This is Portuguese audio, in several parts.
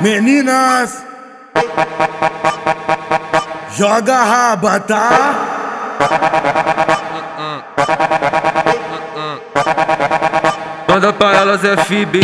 Meninas, joga a raba, tá? Manda pra elas FB.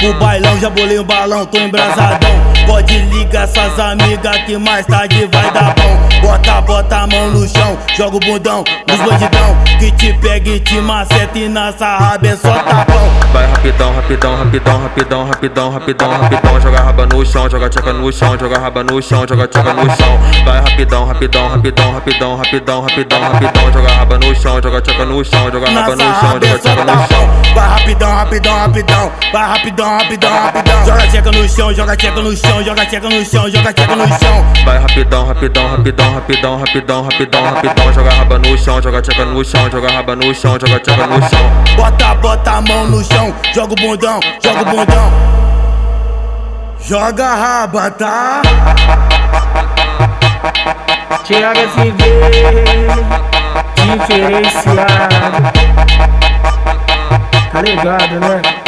Pro bailão, já bolei um balão, tô embrasadão. Pode ligar essas amigas que mais tarde vai dar bom. Bota, bota a mão no chão, joga o bundão nos bandidão. Que te pega e te maceta e na sarraba é só tapão. Vai rapidão, rapidão, rapidão, rapidão, rapidão, rapidão, rapidão. Joga raba no chão, joga a tcheca no chão, joga raba no chão, joga a tcheca no chão. Vai rapidão, rapidão, rapidão, rapidão, rapidão, rapidão, rapidão. Joga raba no chão, joga a tcheca no chão, joga raba no chão, joga é a só tcheca no chão. Vai rapidão, rapidão, rapidão. Vai rapidão, rapidão, rapidão. Joga a tcheca no chão, joga a tcheca no chão, joga a tcheca no chão, joga a tcheca no chão. Vai rapidão, rapidão, rapidão, rapidão, rapidão, rapidão, rapidão. Joga raba no chão, joga a tcheca no chão, joga raba no chão, joga a tcheca no chão. Bota, bota a mão no chão, joga o bundão, joga o bundão. Joga raba, tá? Thiago FV Diferenciado Tá ligado, né?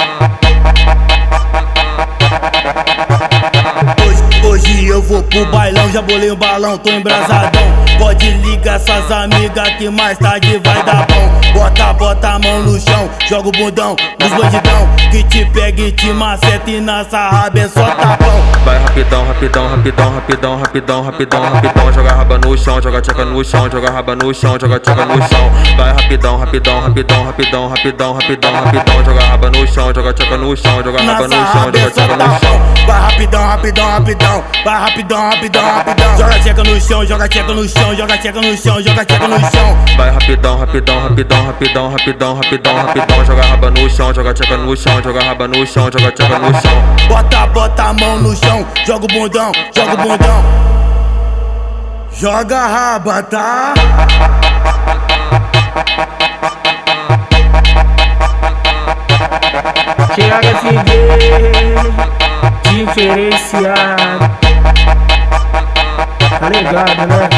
Pro bailão, já bolei um balão, tô embrasadão. Pode ligar essas amigas que mais tarde vai dar bom. Bota, bota a mão no chão, joga o bundão nos bandidão. Que te pega e te maceta e na sarraba é só tapão. Vai rapidão, rapidão, rapidão, rapidão, rapidão, rapidão, rapidão. Joga raba no chão, joga a tcheca no chão, joga raba no chão, joga a tcheca no chão. Vai rapidão, rapidão, rapidão, rapidão, rapidão, rapidão, rapidão. Joga raba no chão, joga a tcheca no chão, joga raba no chão, joga é a só tcheca no chão. Vai rapidão, rapidão, rapidão. Vai rapidão, rapidão, rapidão. Joga a tcheca no chão, joga a tcheca no chão, joga a tcheca no chão, joga a tcheca no chão. Vai rapidão, rapidão, rapidão, rapidão, rapidão, rapidão, rapidão. Joga raba no chão, joga a tcheca no chão, joga raba no chão, joga tcheca no chão. Bota, bota a mão no chão, joga o bundão, joga o bundão. Joga raba, tá? Thiago FV Diferenciado Tá ligado, né?